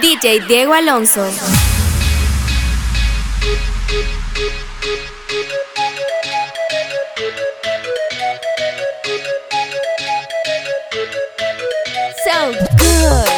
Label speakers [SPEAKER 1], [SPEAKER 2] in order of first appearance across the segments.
[SPEAKER 1] DJ Diego Alonso. So good.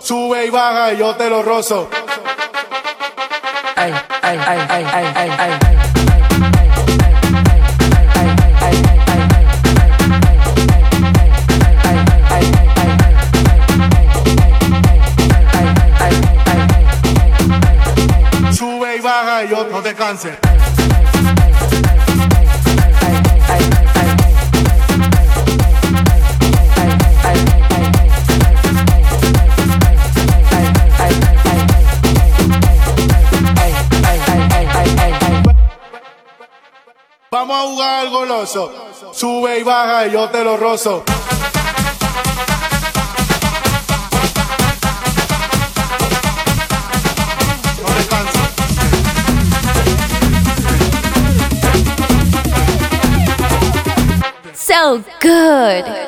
[SPEAKER 2] Sube y baja y yo te lo rozo. Sube y baja y yo no te canses. Vamos a jugar al goloso. Sube y baja y yo te lo rozo.
[SPEAKER 1] So good.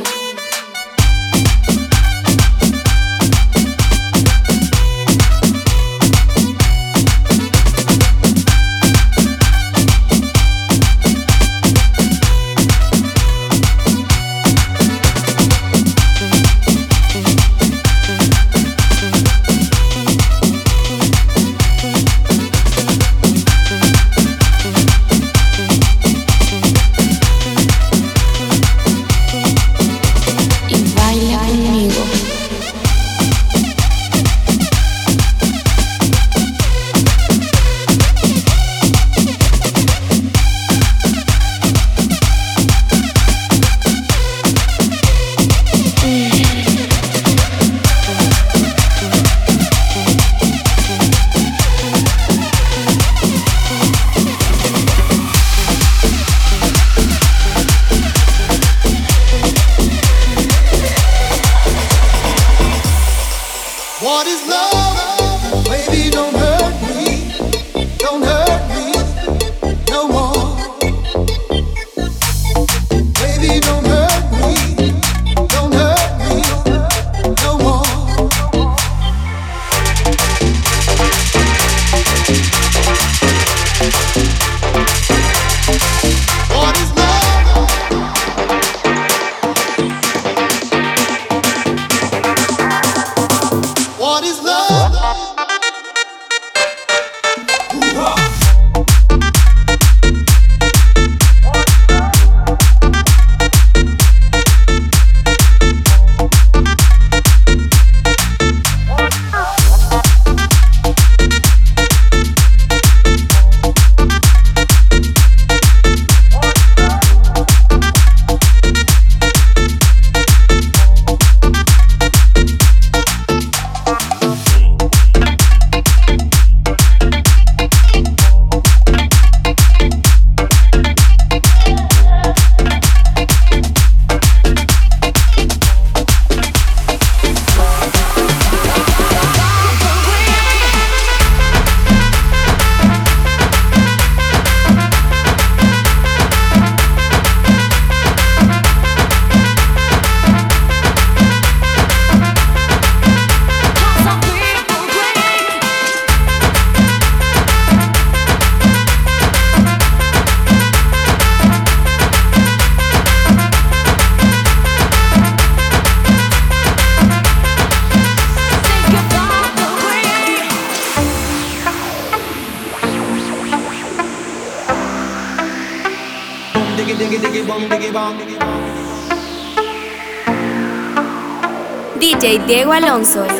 [SPEAKER 3] Leonson.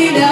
[SPEAKER 3] you down.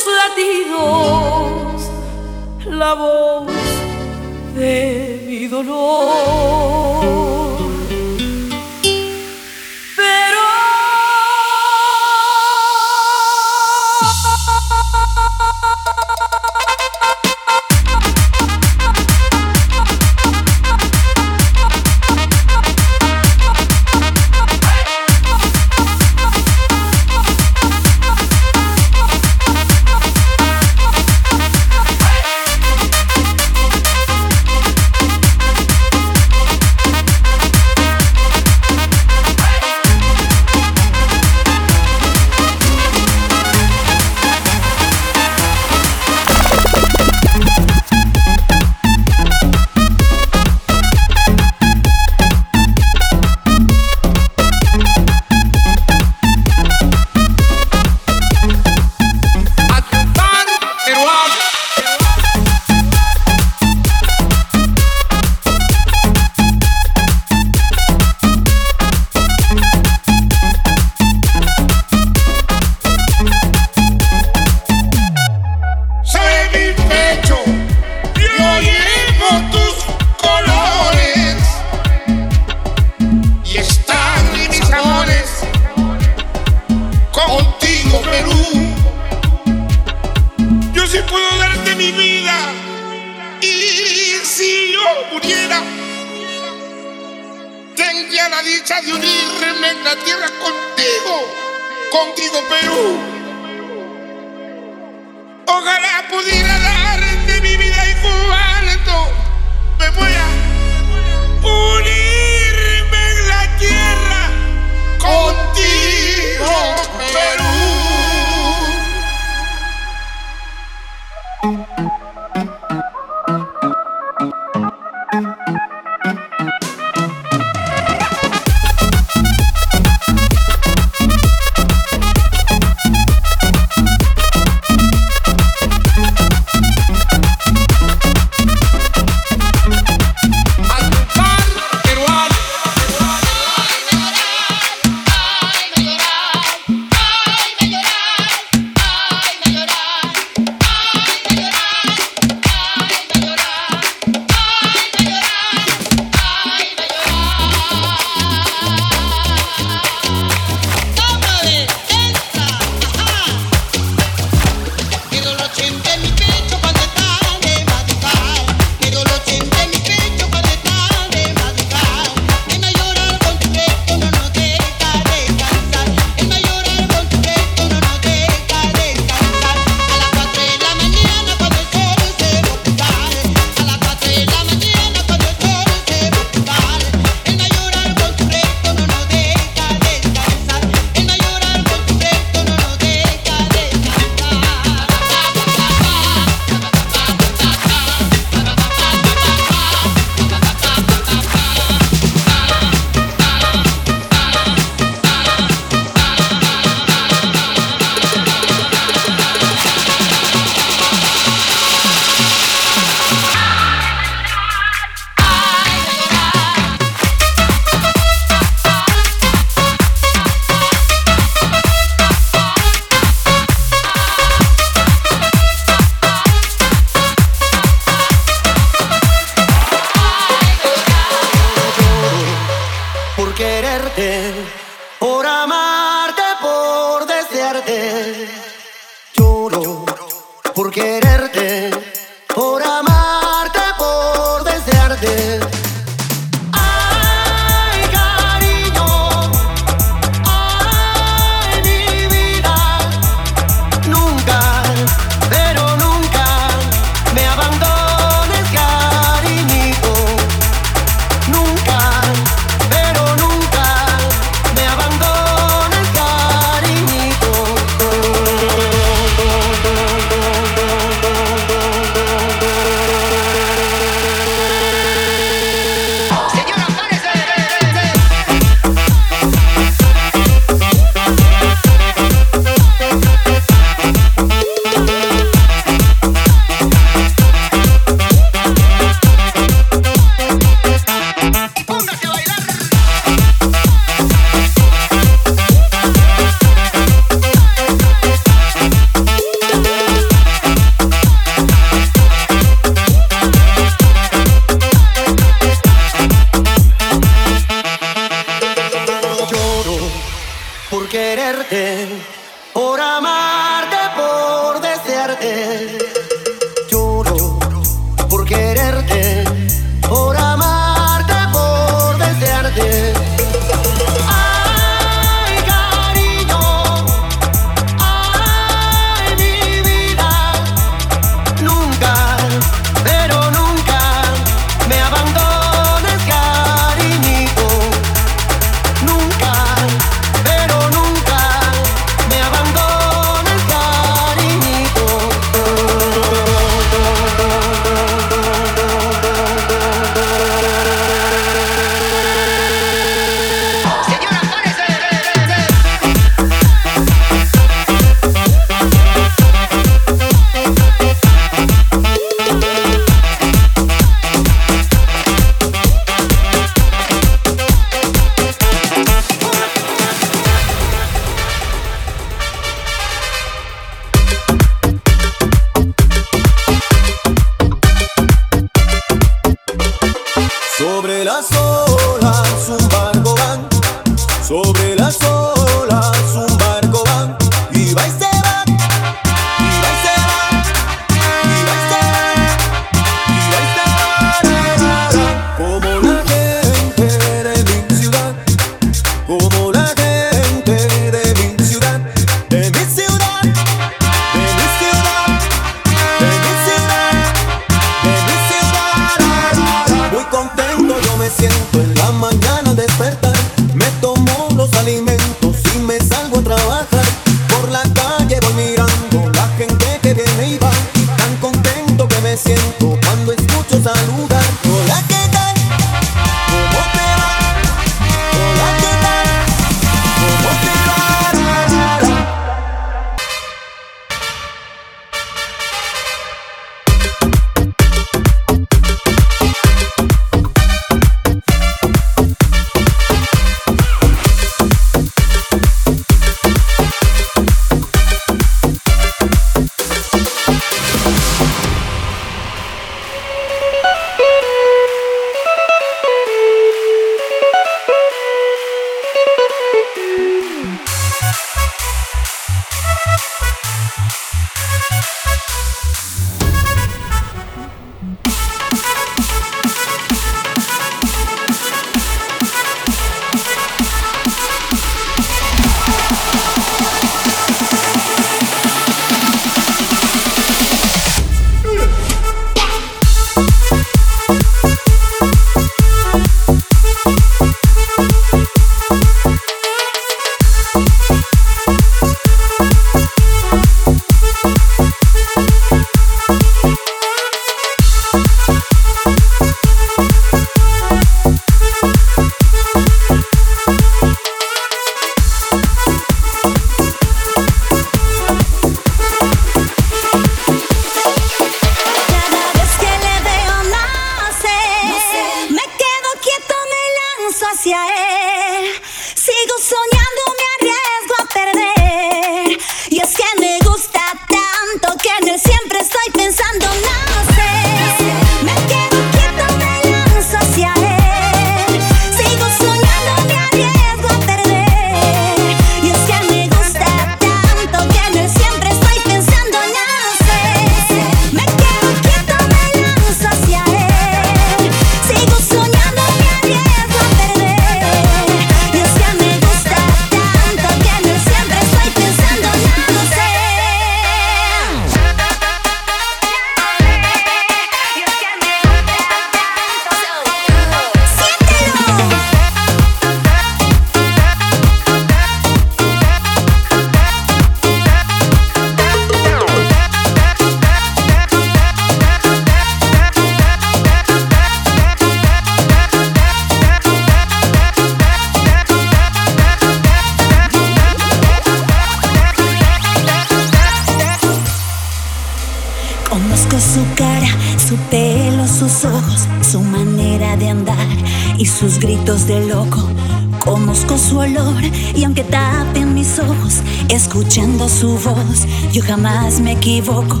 [SPEAKER 3] Jamás me equivoco.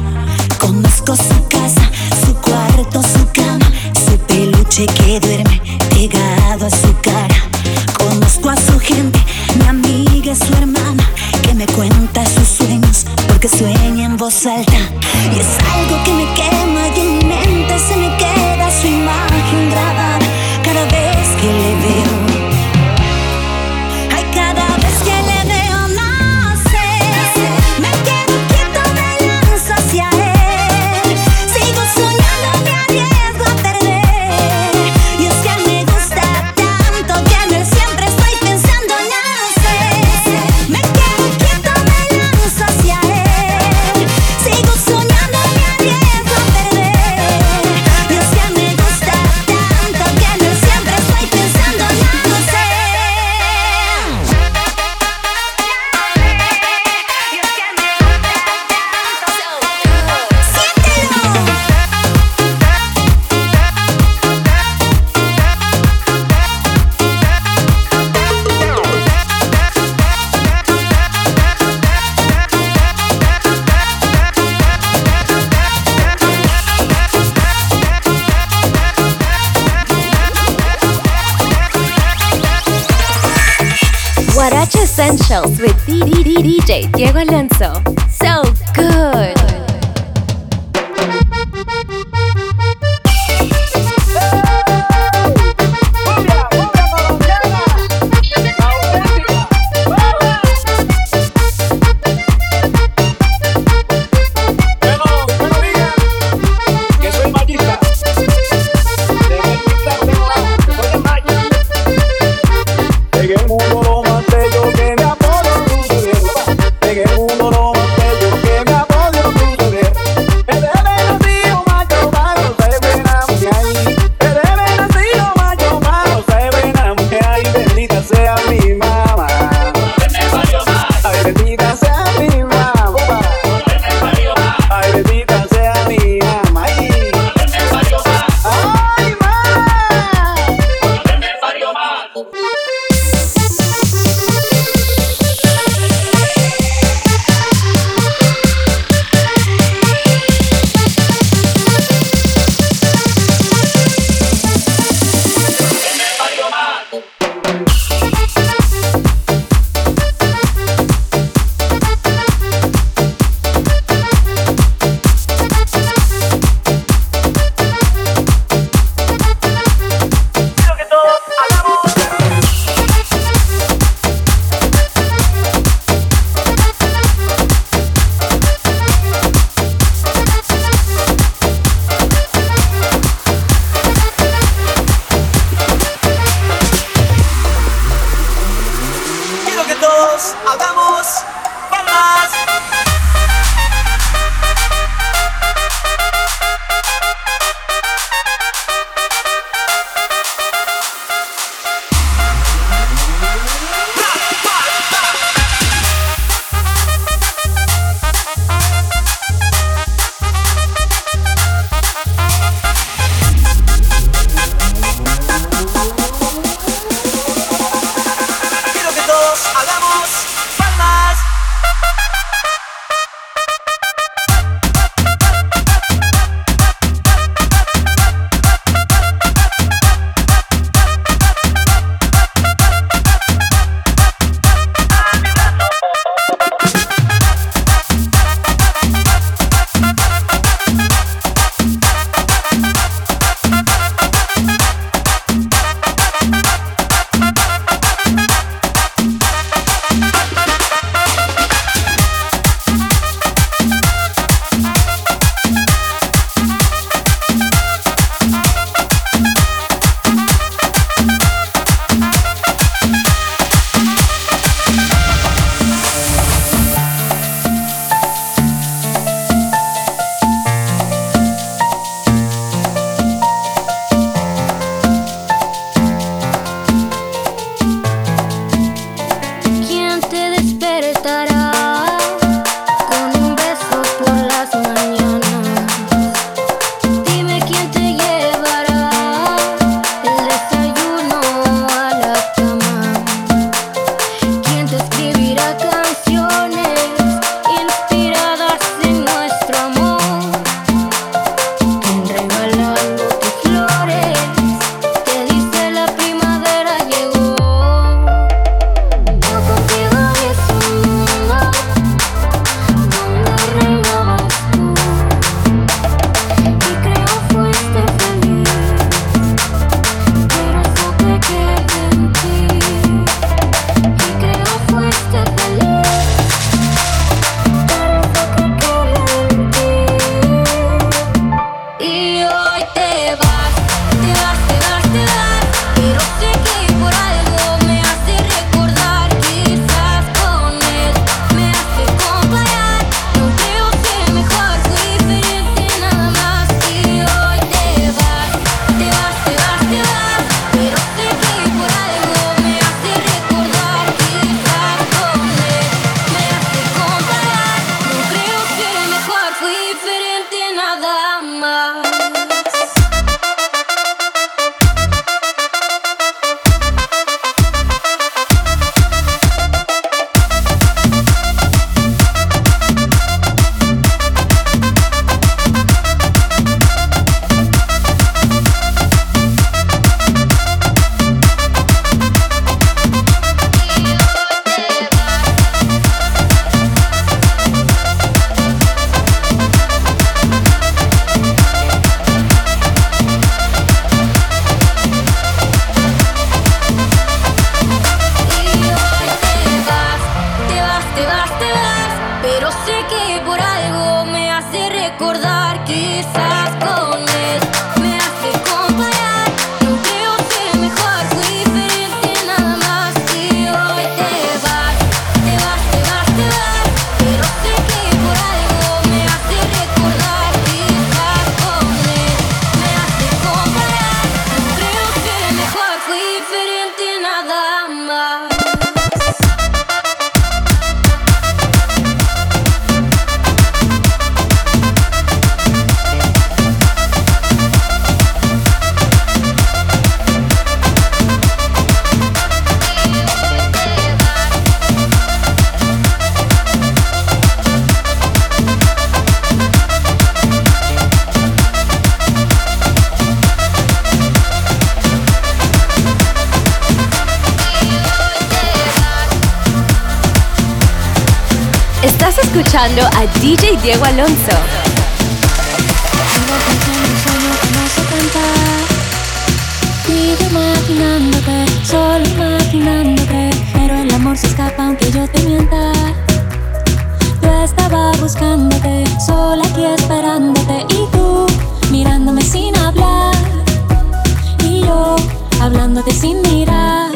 [SPEAKER 4] mirándote sin mirar.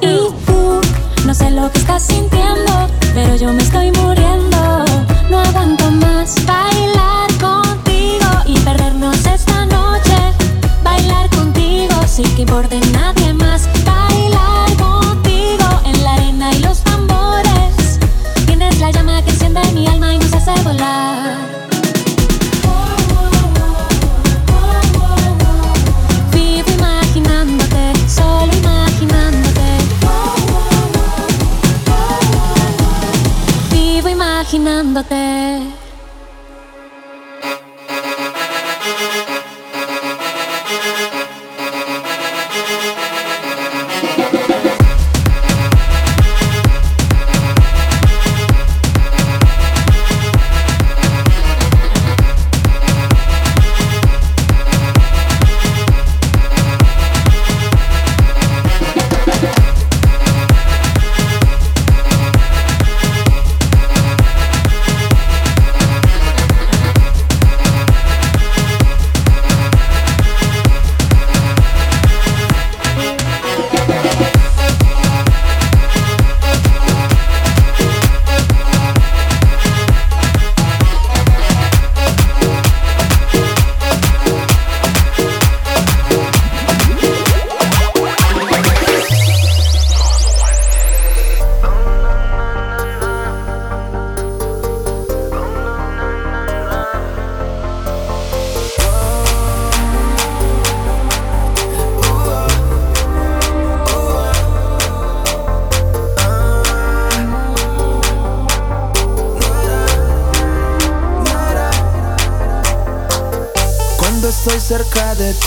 [SPEAKER 4] Y tú, no sé lo que estás sintiendo, pero yo me estoy muriendo. No aguanto más bailar contigo y perdernos esta noche. Bailar contigo sin que importe nadie.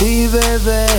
[SPEAKER 5] Sí, bebé.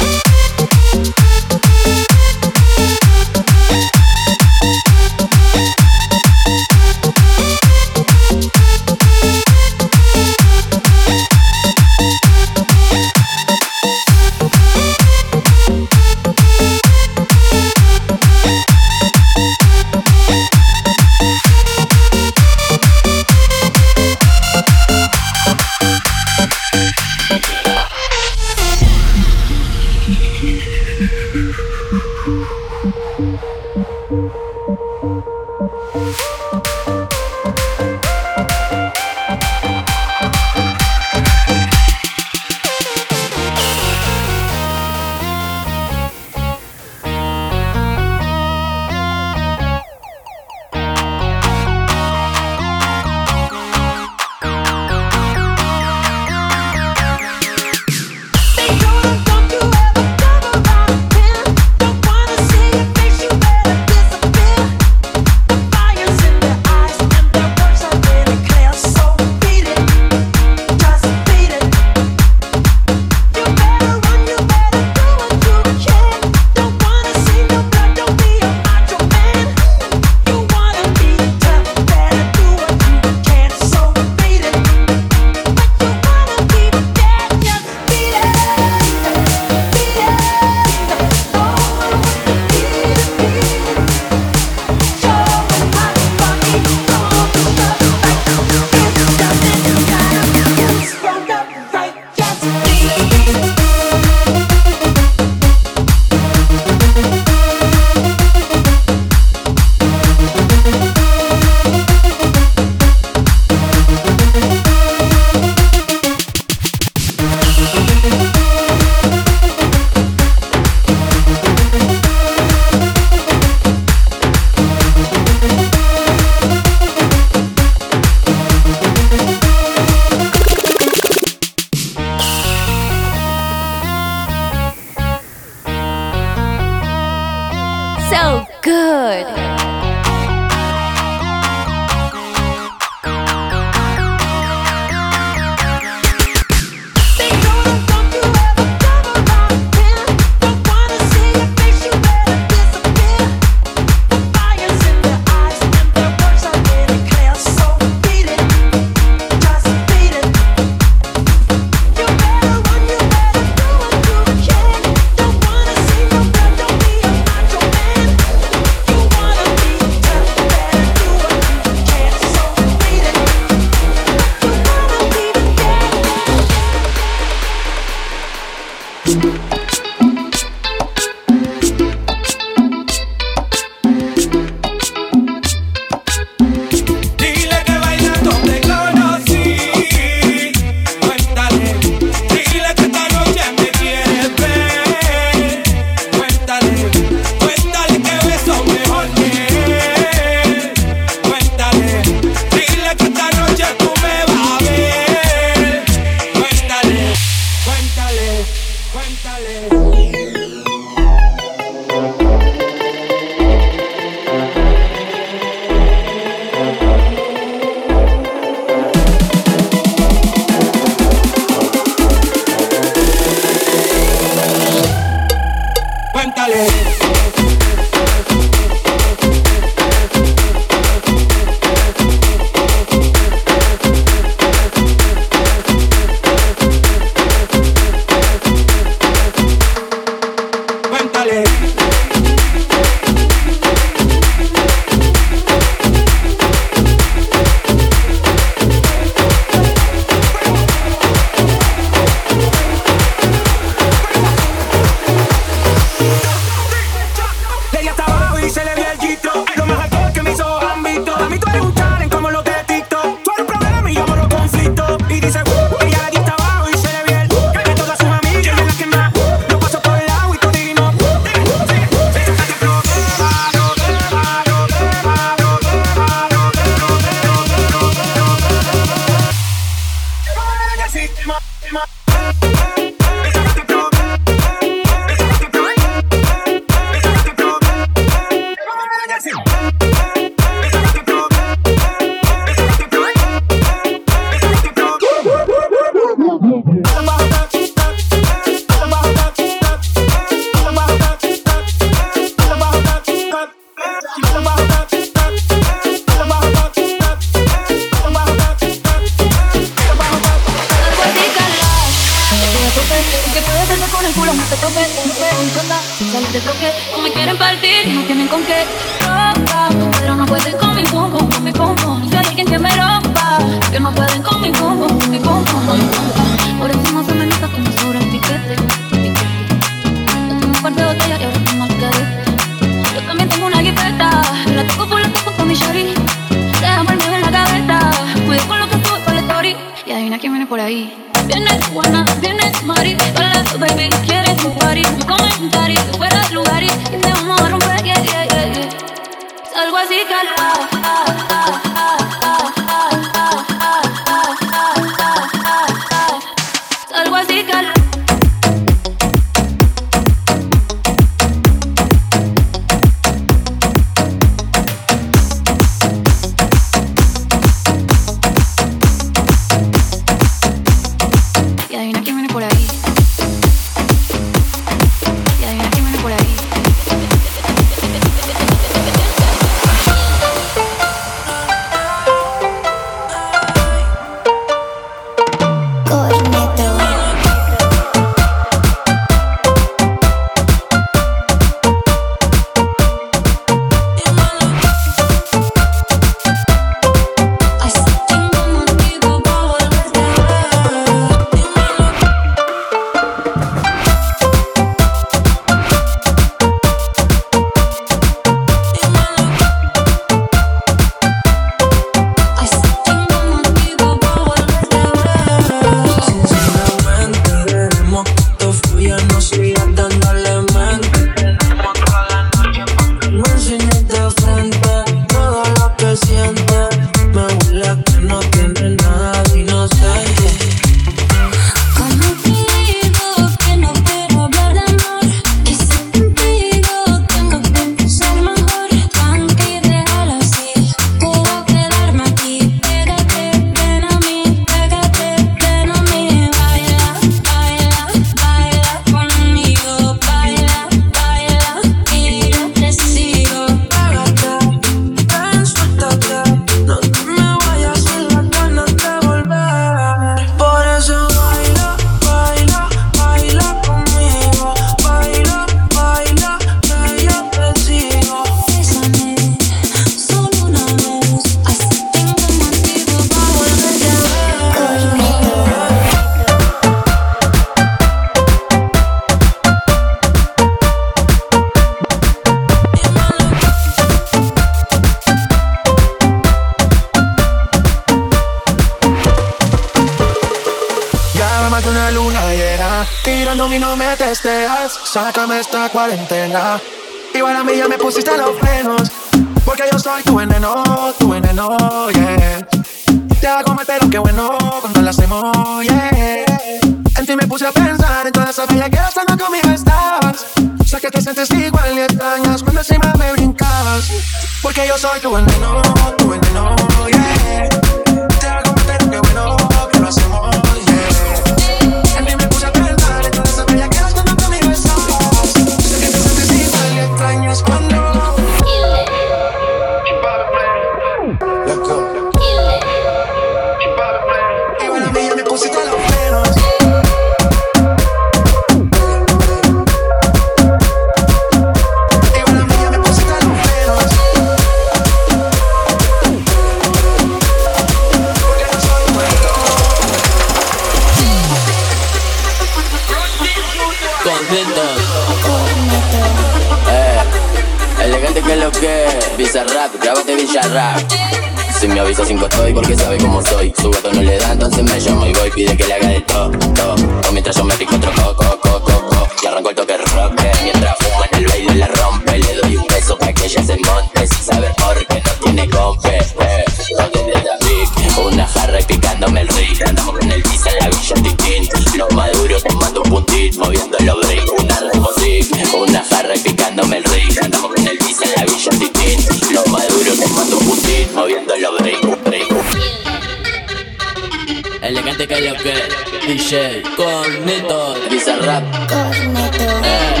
[SPEAKER 1] DJ
[SPEAKER 6] Cornito, Bizarrap. Cornito. Eh.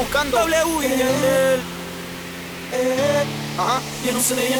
[SPEAKER 7] buscando. W. Ajá.
[SPEAKER 8] No sé de ella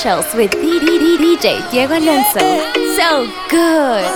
[SPEAKER 9] Essentials with DJ Diego Alonso. So good.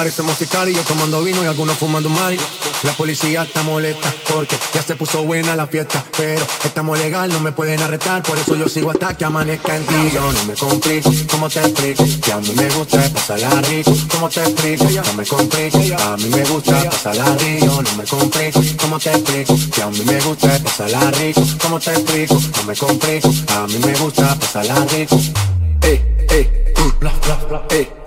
[SPEAKER 10] party
[SPEAKER 11] somos sicarios tomando vino y algunos fumando mari. La policía está molesta porque ya se puso buena la fiesta, pero estamos legal, no me pueden arrestar, por eso yo sigo hasta que amanezca en ti. Yo no me complico, como te explico? Que a mí me gusta pasarla rico, como te explico? No me complico, a mí me gusta pasarla rico, no me complico, como te explico? Que a mí me gusta pasarla rico, como te explico? No me complico, a mí me gusta pasarla rico. Eh, eh, uh, bla, bla, bla, eh.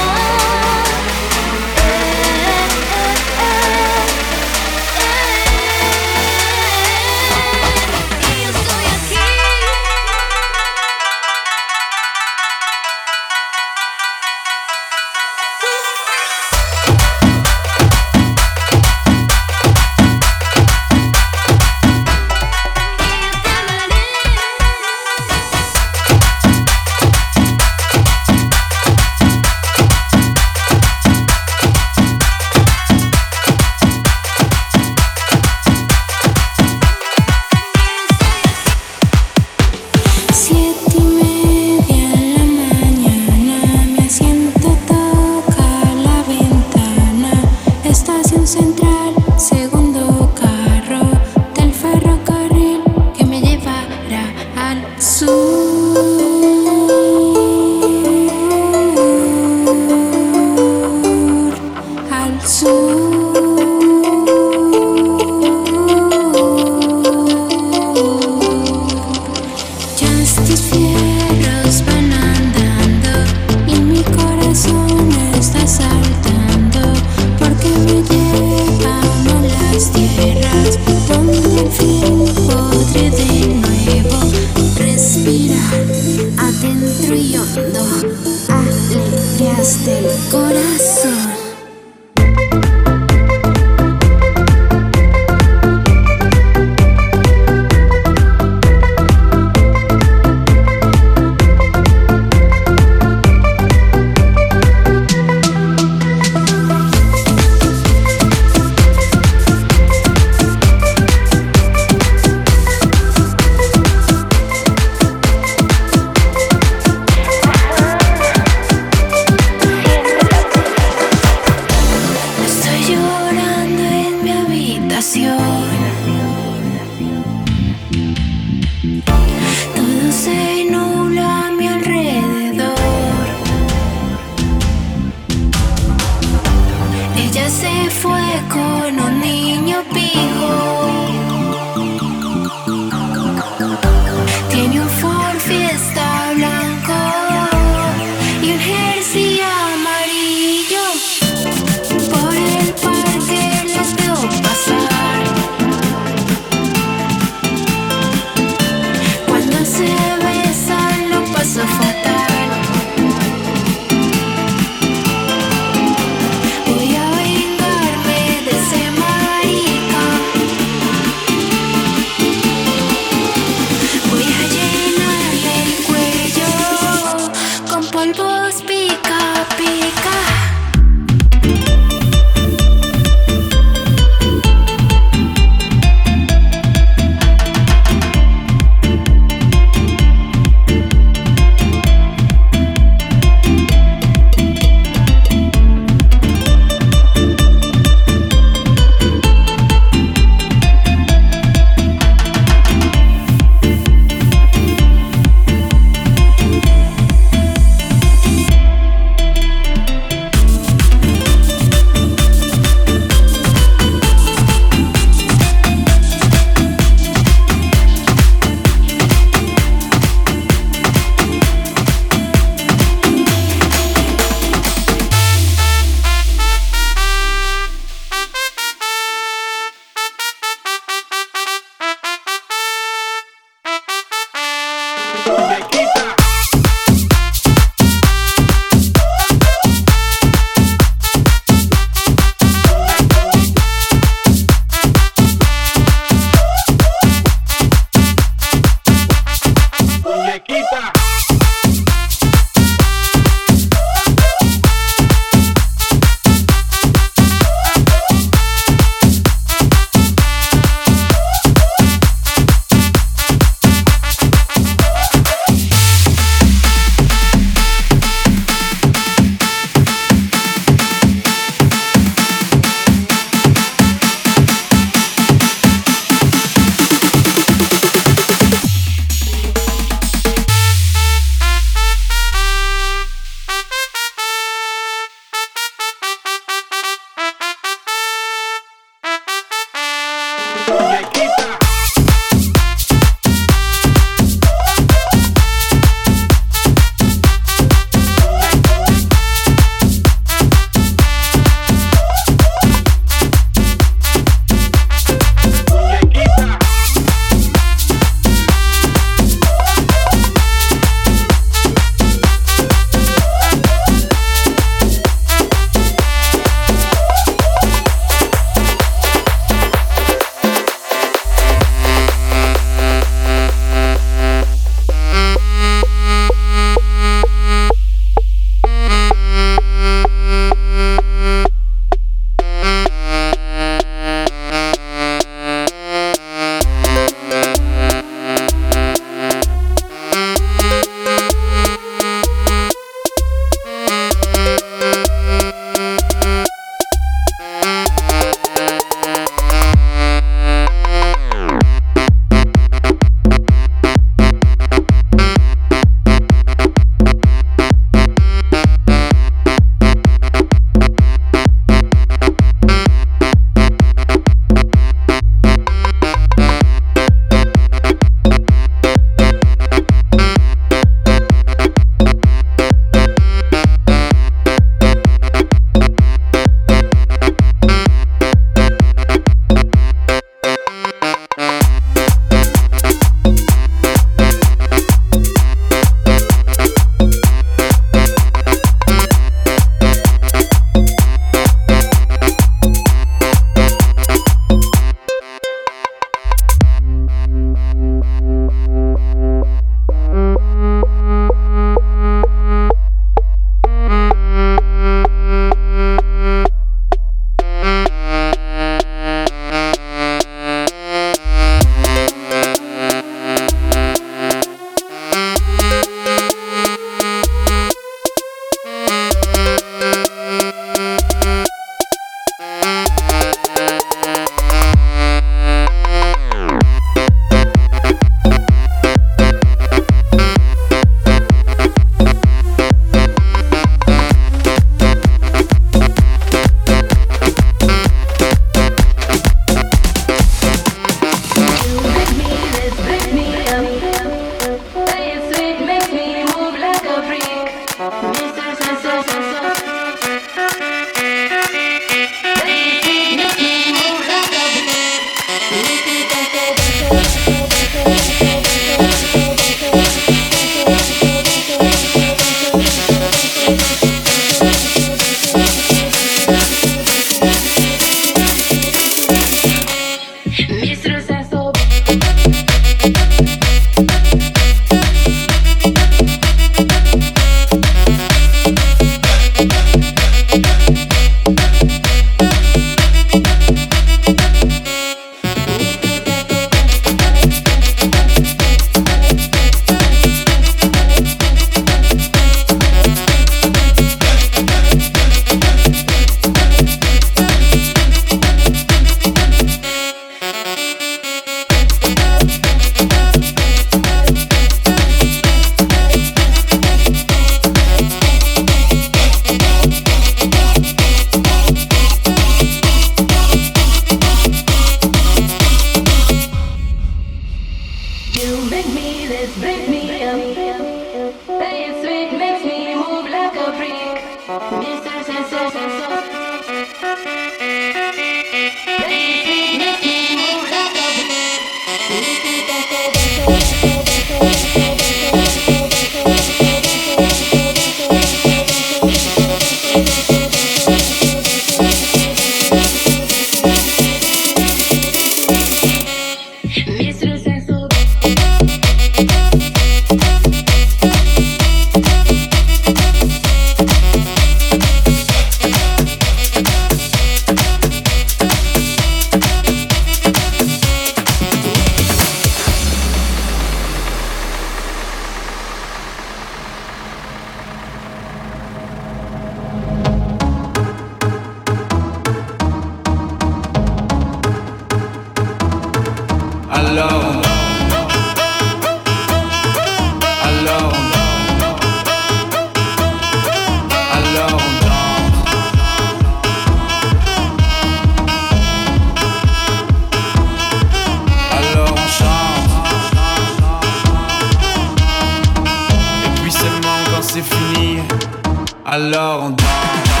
[SPEAKER 12] Alors on dort.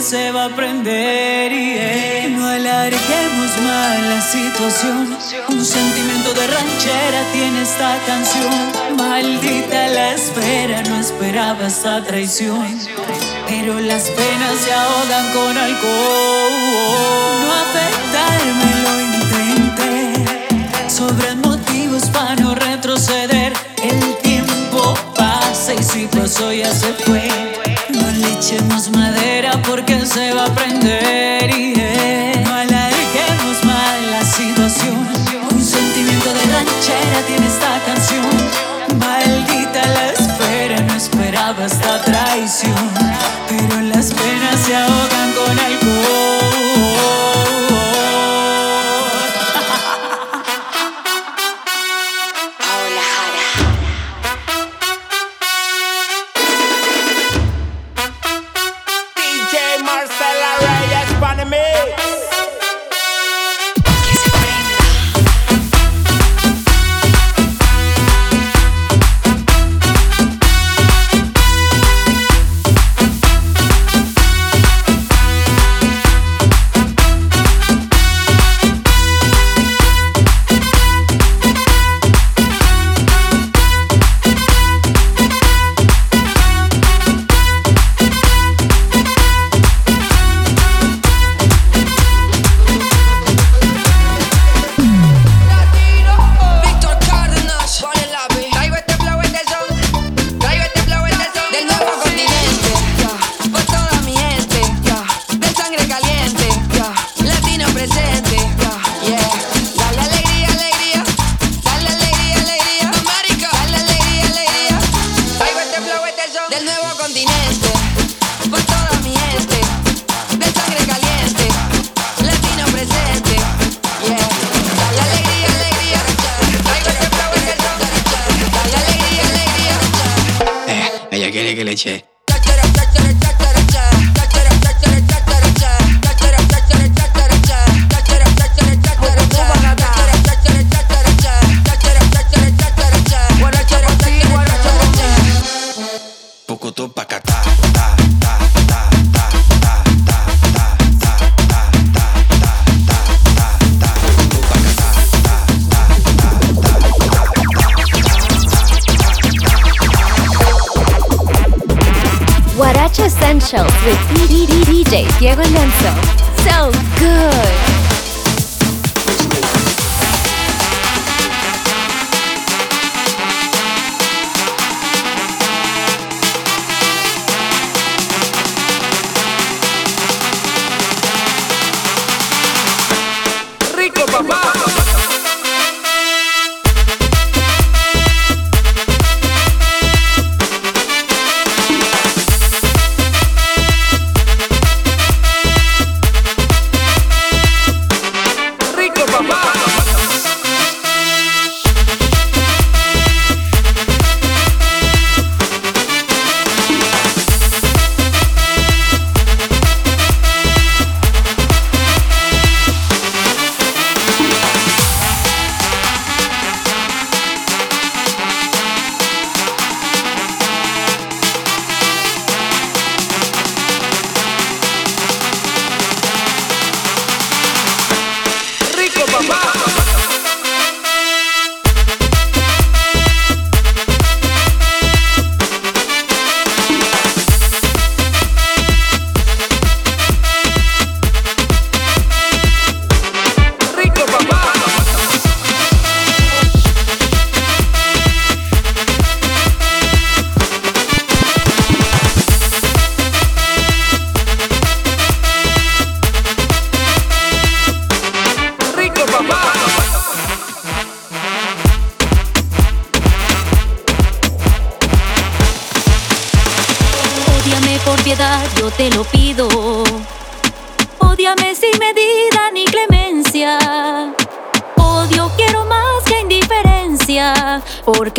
[SPEAKER 13] se
[SPEAKER 14] va a aprender y no alarguemos más la situación. Un sentimiento de ranchera tiene esta canción. Maldita la espera, no esperaba esta traición. Pero las penas se ahogan con alcohol. No afectarme lo intenté. Sobran motivos para no retroceder. El tiempo pasa y si pasó ya se fue echemos madera porque se va a prender y yeah. no alarguemos mal la situación. Un sentimiento de ranchera tiene esta canción. Maldita la espera, no esperaba esta traición. Pero las penas se ahogan con alcohol.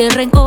[SPEAKER 15] Rencor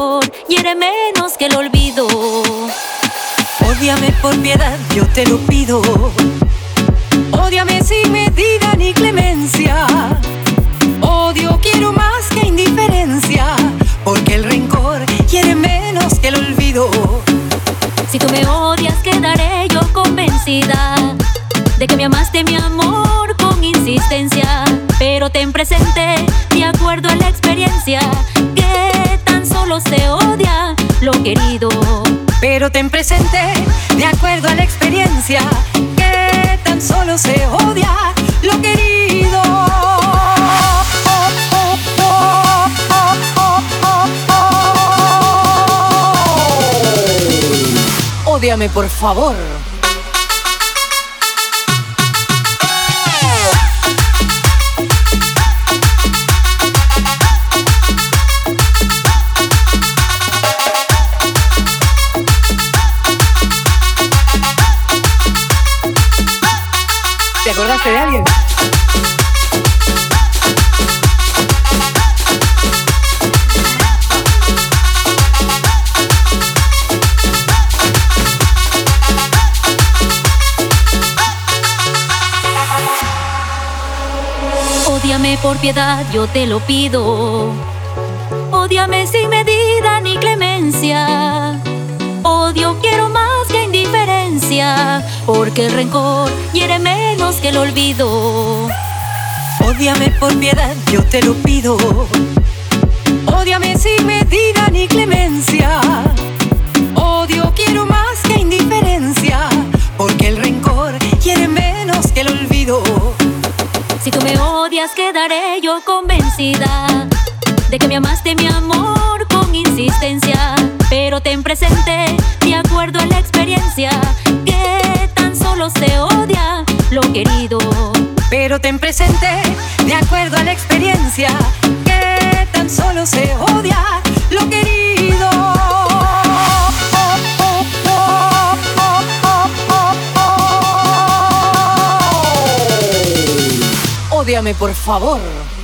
[SPEAKER 16] favor.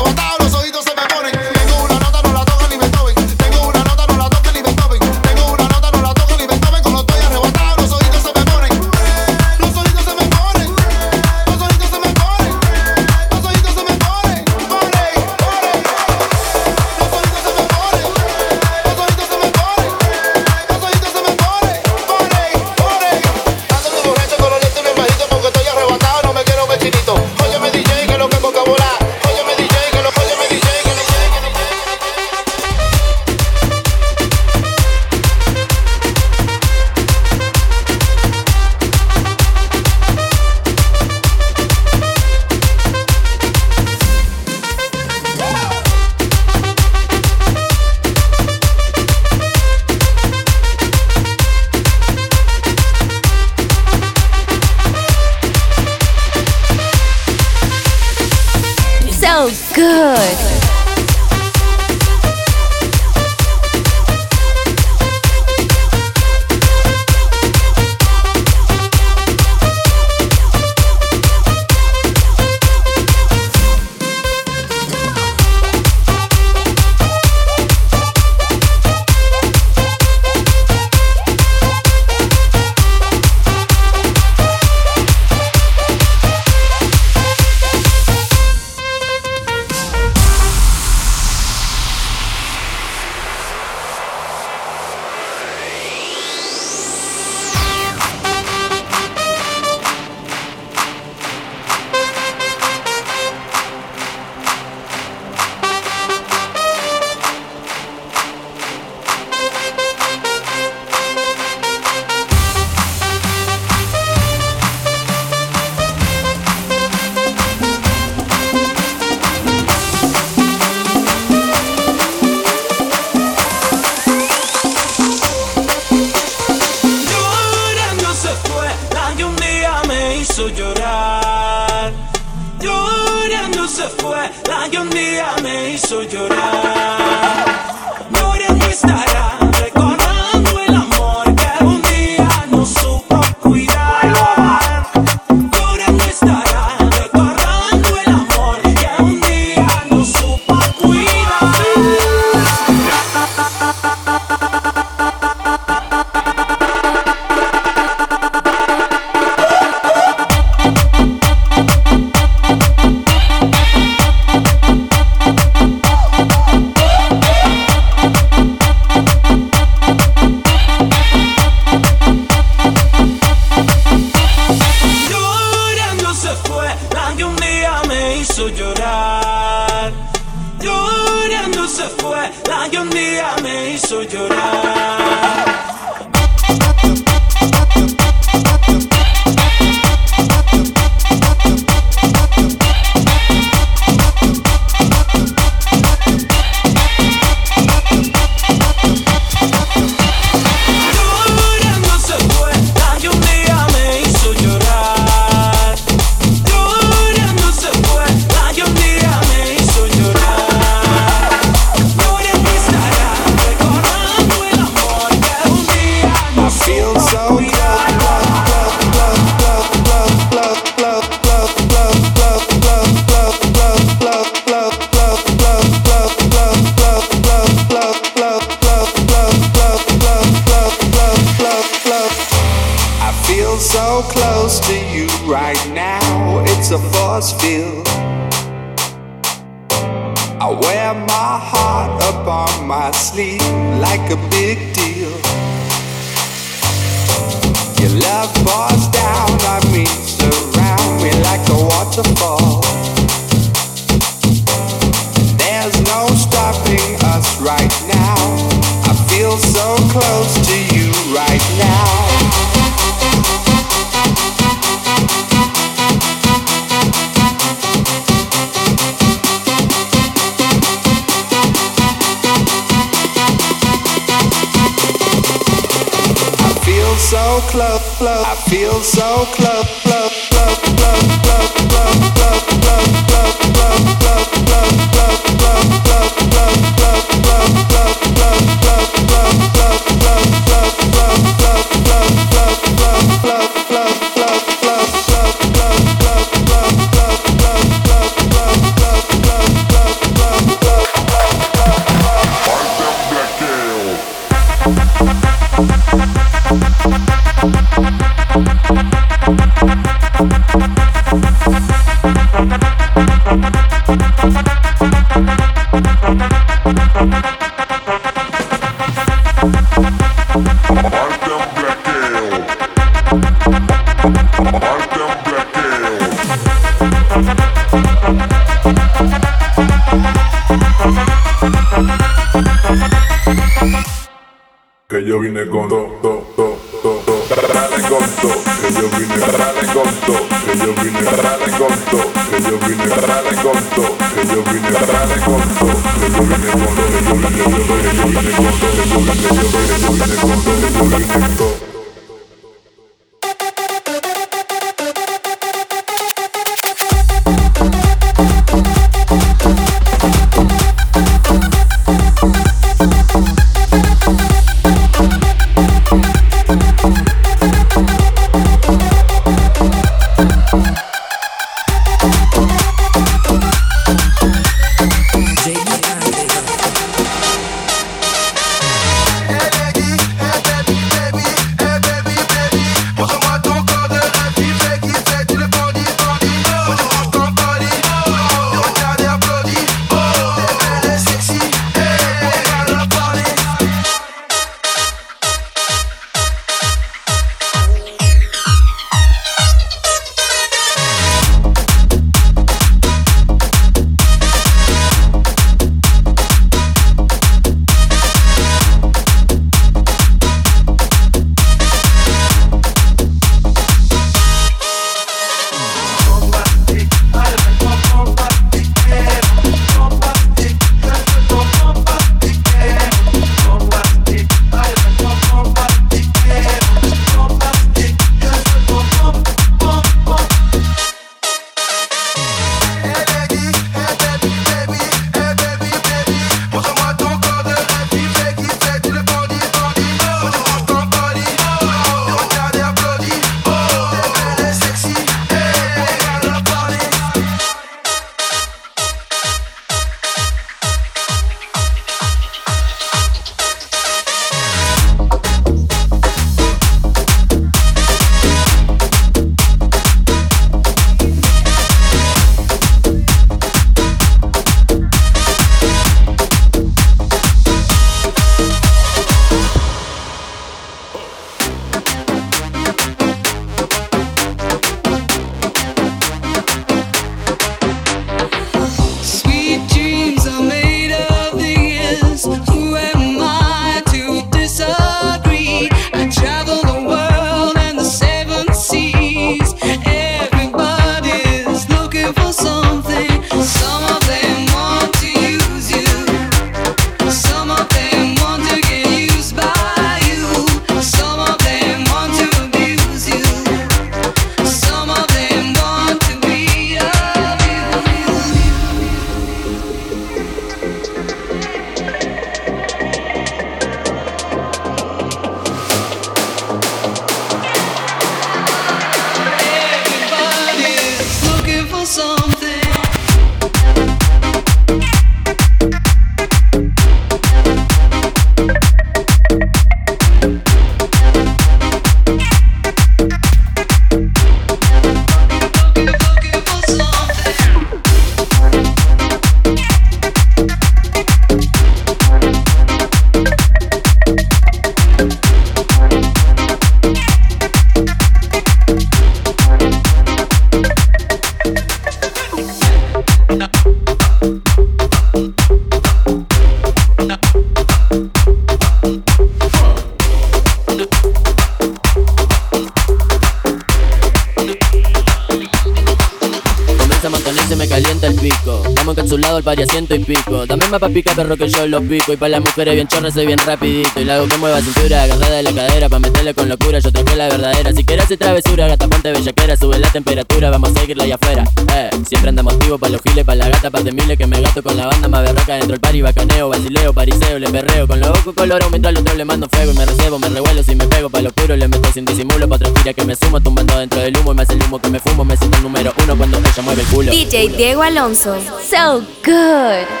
[SPEAKER 6] Pica perro que yo los pico. Y pa' las mujeres bien chorras soy bien rapidito. Y le hago que mueva cintura, agarrada de la cadera. Pa' meterle con locura, yo traje la verdadera. Si quieres hacer travesura, gata ponte bellaquera. Sube la temperatura, vamos a seguirla allá afuera. Eh, siempre andamos activos pa' los giles, pa' la gata, pa' de miles que me gasto con la banda más berraca dentro del party. Bacaneo, basileo, pariseo, le perreo. Con los ojos colorado mientras los otro le mando fuego. Y me recebo, me revuelo si me pego pa' lo puro. Le meto sin disimulo pa' otra que me sumo. Tumbando dentro del humo y me hace el humo que me fumo. Me siento el número uno cuando ella mueve el culo.
[SPEAKER 1] DJ Diego Alonso. So good.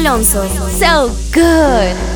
[SPEAKER 1] Alonso. So good.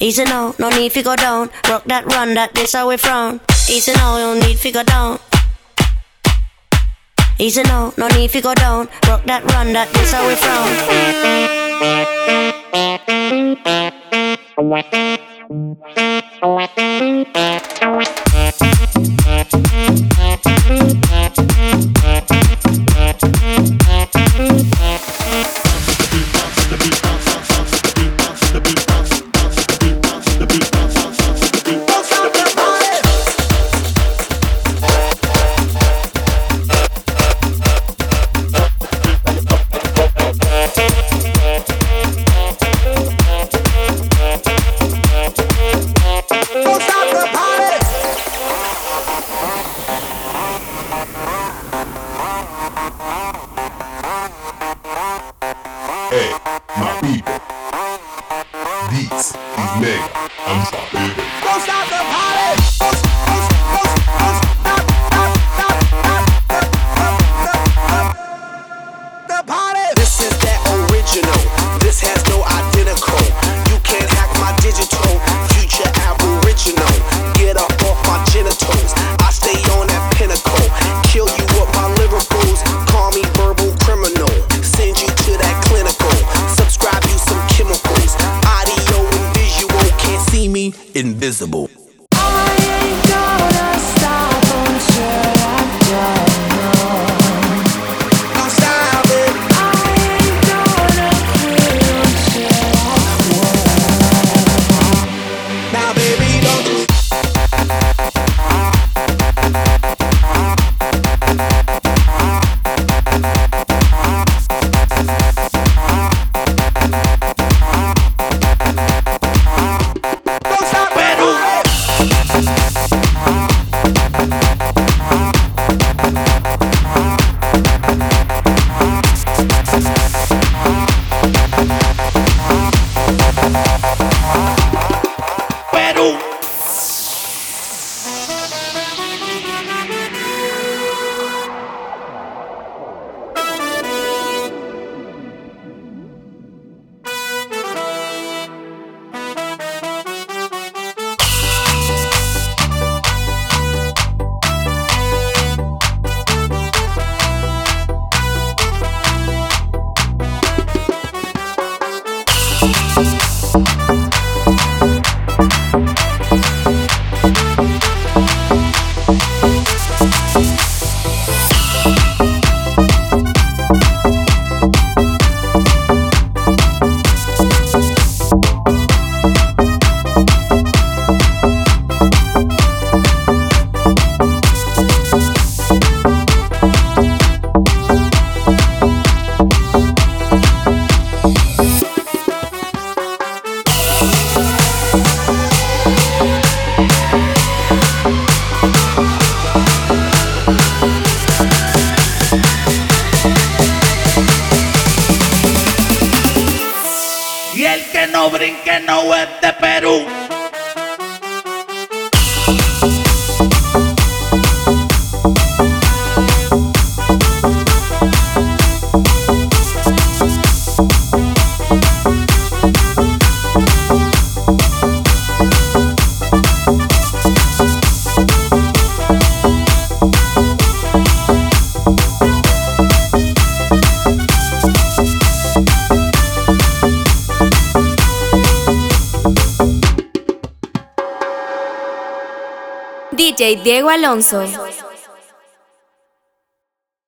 [SPEAKER 17] Easy now, no need fi go down. Rock that run, that this how we frown. Easy now, no need fi go down. Easy now, no need fi go down. Rock that run, that this how we
[SPEAKER 8] frown. Alonso.